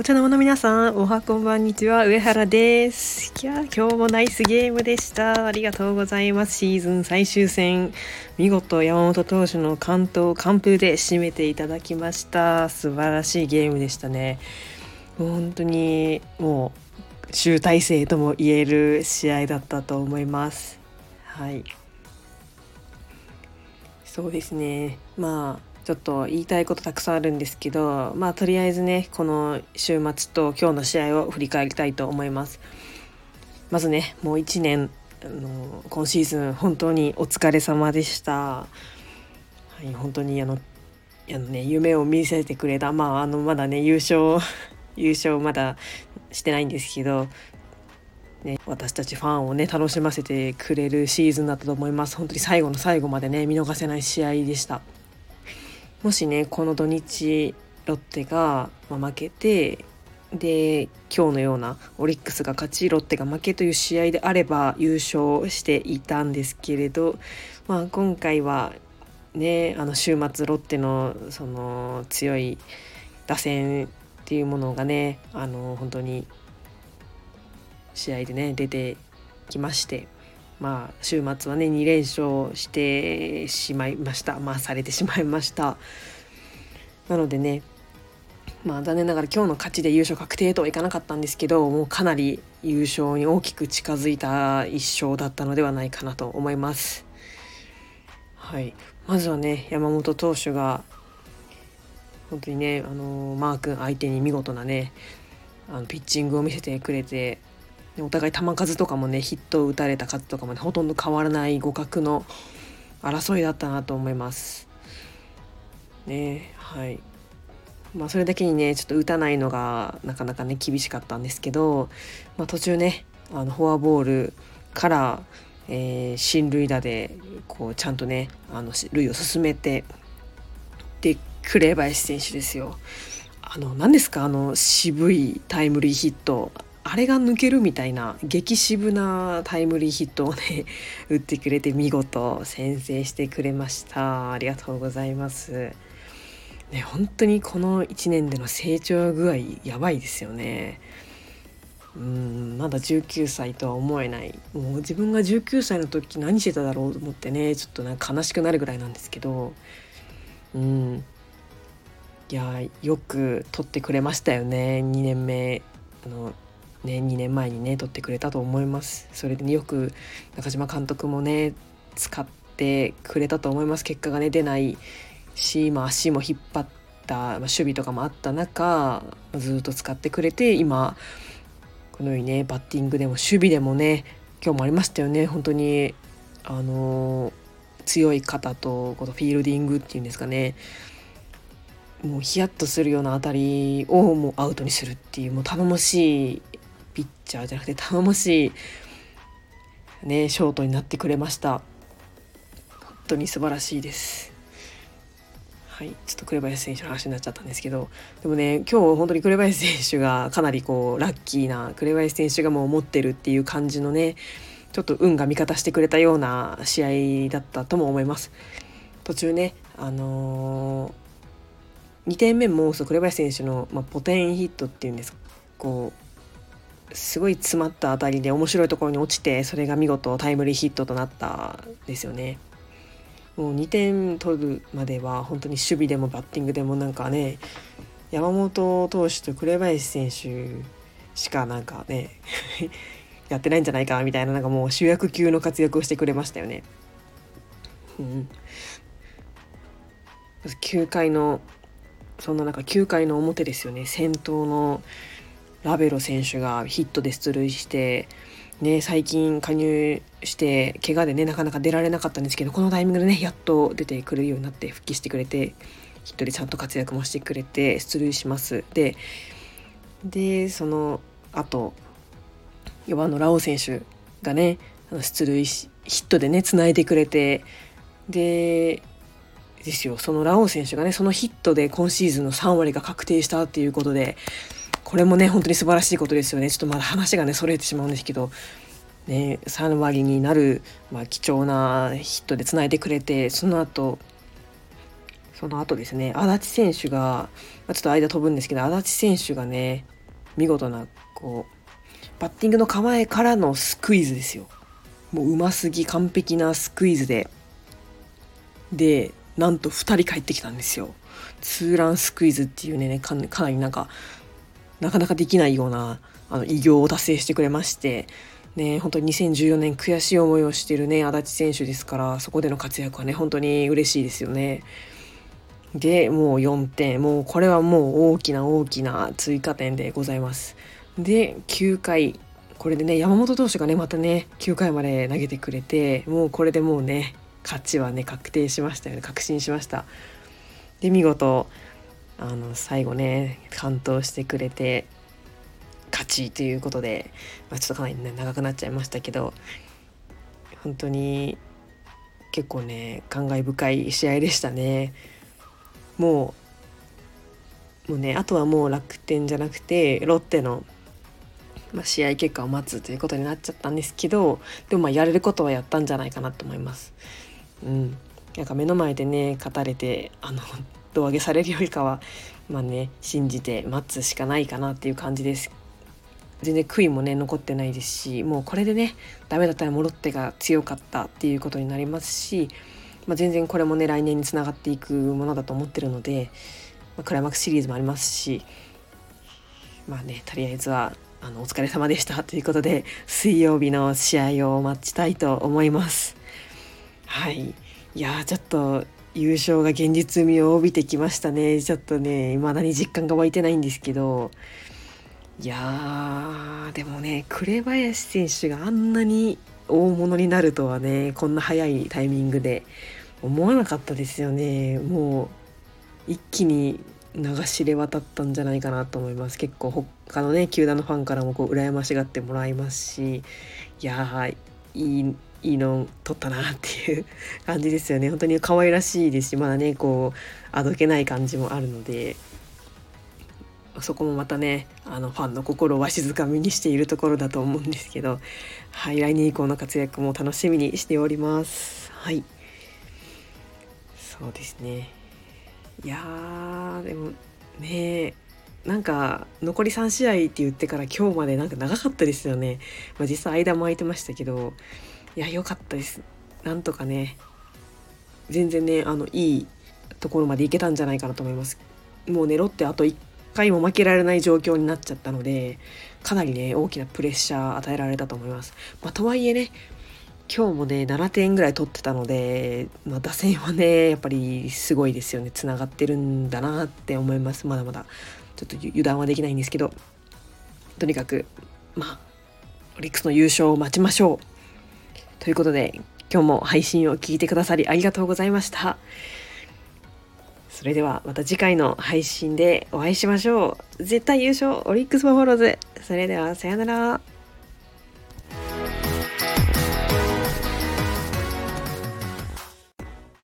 お茶の間の皆さん、おはこんばんにちは、上原です。いや、今日もナイスゲームでした。ありがとうございます。シーズン最終戦、見事山本投手の関東完封で締めていただきました。素晴らしいゲームでしたね。本当にもう集大成とも言える試合だったと思います。はい。そうですね。まあちょっと言いたいことたくさんあるんですけどまあとりあえずねこの週末と今日の試合を振り返りたいと思います。まずねもう1年あの今シーズン本当にお疲れ様でした。はい、本当にあのあのね夢を見せてくれた。まああのまだね優勝 優勝まだしてないんですけどね、私たちファンをね楽しませてくれるシーズンだったと思います。本当に最後の最後までね見逃せない試合でした。もしねこの土日ロッテが負けてで今日のようなオリックスが勝ちロッテが負けという試合であれば優勝していたんですけれど、まあ、今回はねあの週末ロッテのその強い打線っていうものがねあの本当に試合でね出てきまして。まあ週末はね2連勝してしまいました。まあされてしまいました。なのでねまあ残念ながら今日の勝ちで優勝確定とはいかなかったんですけどもうかなり優勝に大きく近づいた一勝だったのではないかなと思います。はい。まずはね山本投手が本当にねあのマー君相手に見事なねあのピッチングを見せてくれてお互い球数とかもねヒットを打たれた数とかもねほとんど変わらない互角の争いだったなと思います。ねはいまあ、それだけにねちょっと打たないのがなかなかね厳しかったんですけど、まあ、途中ねあのフォアボールから、えー、進塁打でこうちゃんとねあの塁を進めてで紅林選手ですよ。あの何ですか？あの渋いタイムリーヒットあれが抜けるみたいな激渋なタイムリーヒットをね 打ってくれて見事先制してくれました。ありがとうございます。ね本当にこの1年での成長具合やばいですよね。うんまだ19歳とは思えない。もう自分が19歳の時何してただろうと思ってねちょっとなんか悲しくなるぐらいなんですけど。うん。いやよく取ってくれましたよね。2年目あのね、2年前にね取ってくれたと思います。それで、ね、よく中島監督もね使ってくれたと思います。結果がね出ないし、まあ、足も引っ張った、まあ、守備とかもあった中ずっと使ってくれて今このようにねバッティングでも守備でもね今日もありましたよね。本当にあの強い肩とこのフィールディングっていうんですかね。もうヒヤッとするような当たりをもうアウトにするっていうもう頼もしいピッチャーじゃなくて頼もしいねショートになってくれました。本当に素晴らしいです。はいちょっと紅林選手の話になっちゃったんですけどでもね今日本当に紅林選手がかなりこうラッキーな紅林選手がもう持ってるっていう感じのねちょっと運が味方してくれたような試合だったとも思います。途中ねあのー、2点目もそう紅林選手の、まあ、ポテンヒットっていうんです。こうすごい詰まった当たりで面白いところに落ちてそれが見事タイムリーヒットとなったですよね。もう2点取るまでは本当に守備でもバッティングでもなんかね山本投手と紅林選手しかなんかね やってないんじゃないかみたいななんかもう主役級の活躍をしてくれましたよね。うん、9回のそんな中9回の表ですよね先頭のラベロ選手がヒットで出塁して、ね、最近加入して怪我でねなかなか出られなかったんですけどこのタイミングでねやっと出てくるようになって復帰してくれてヒットでちゃんと活躍もしてくれて出塁します。ででその後4番のラオウ選手がね出塁しヒットでねつないでくれてでですよそのラオウ選手がねそのヒットで今シーズンの3割が確定したっていうことでこれもね本当に素晴らしいことですよね。ちょっとまだ話がねそれてしまうんですけど。ね3割になる、まあ、貴重なヒットでつないでくれてその後その後ですね。足立選手がまちょっと間飛ぶんですけど足立選手がね見事なこうバッティングの構えからのスクイズですよ。もううますぎ完璧なスクイズで。でなんと2人帰ってきたんですよ。ツーランスクイズっていうねかなりなんかなかなかできないようなあの偉業を達成してくれましてね、本当に2014年悔しい思いをしているね足立選手ですからそこでの活躍はね本当に嬉しいですよね。でもう4点もうこれはもう大きな大きな追加点でございます。で9回これでね山本投手がねまたね9回まで投げてくれてもうこれでもうね勝ちはね確定しましたよね確信しました。で見事あの最後ね完投してくれて勝ちということで、まあ、ちょっとかなり、ね、長くなっちゃいましたけど本当に結構ね感慨深い試合でしたね。もうもうねあとはもう楽天じゃなくてロッテの、まあ、試合結果を待つということになっちゃったんですけどでもまあやれることはやったんじゃないかなと思います。うん、なんか目の前でね勝たれてあの胴上げされるよりかはまあね信じて待つしかないかなっていう感じです全然悔いもね残ってないですしもうこれでねダメだったらモロッテが強かったっていうことになりますし、まあ、全然これもね来年につながっていくものだと思ってるので、まあ、クライマックスシリーズもありますしまあねとりあえずはあのお疲れ様でしたということで水曜日の試合を待ちたいと思います。はいいやちょっと優勝が現実味を帯びてきましたね。ちょっとね未だに実感が湧いてないんですけど。いやーでもね紅林選手があんなに大物になるとはねこんな早いタイミングで思わなかったですよね。もう一気に流しれ渡ったんじゃないかなと思います。結構他のね球団のファンからもこう羨ましがってもらいますし。いやいいいいの取ったなっていう感じですよね。本当に可愛らしいですしまだねこうあどけない感じもあるのでそこもまたねあのファンの心をわしづかみにしているところだと思うんですけど、はい、来年以降の活躍も楽しみにしております。はい。そうですね。いやーでもねなんか残り3試合って言ってから今日までなんか長かったですよね、まあ、実際間も空いてましたけどいや良かったです。なんとかね全然ねあのいいところまでいけたんじゃないかなと思います。もうねロッテあと1回も負けられない状況になっちゃったのでかなりね大きなプレッシャー与えられたと思います。まあ、とはいえね今日もね7点ぐらい取ってたので、まあ、打線はねやっぱりすごいですよね。つながってるんだなって思います。まだまだ。ちょっと油断はできないんですけど。とにかくまあオリックスの優勝を待ちましょう。ということで今日も配信を聞いてくださりありがとうございました。それではまた次回の配信でお会いしましょう。絶対優勝オリックスバファローズ。それではさようなら。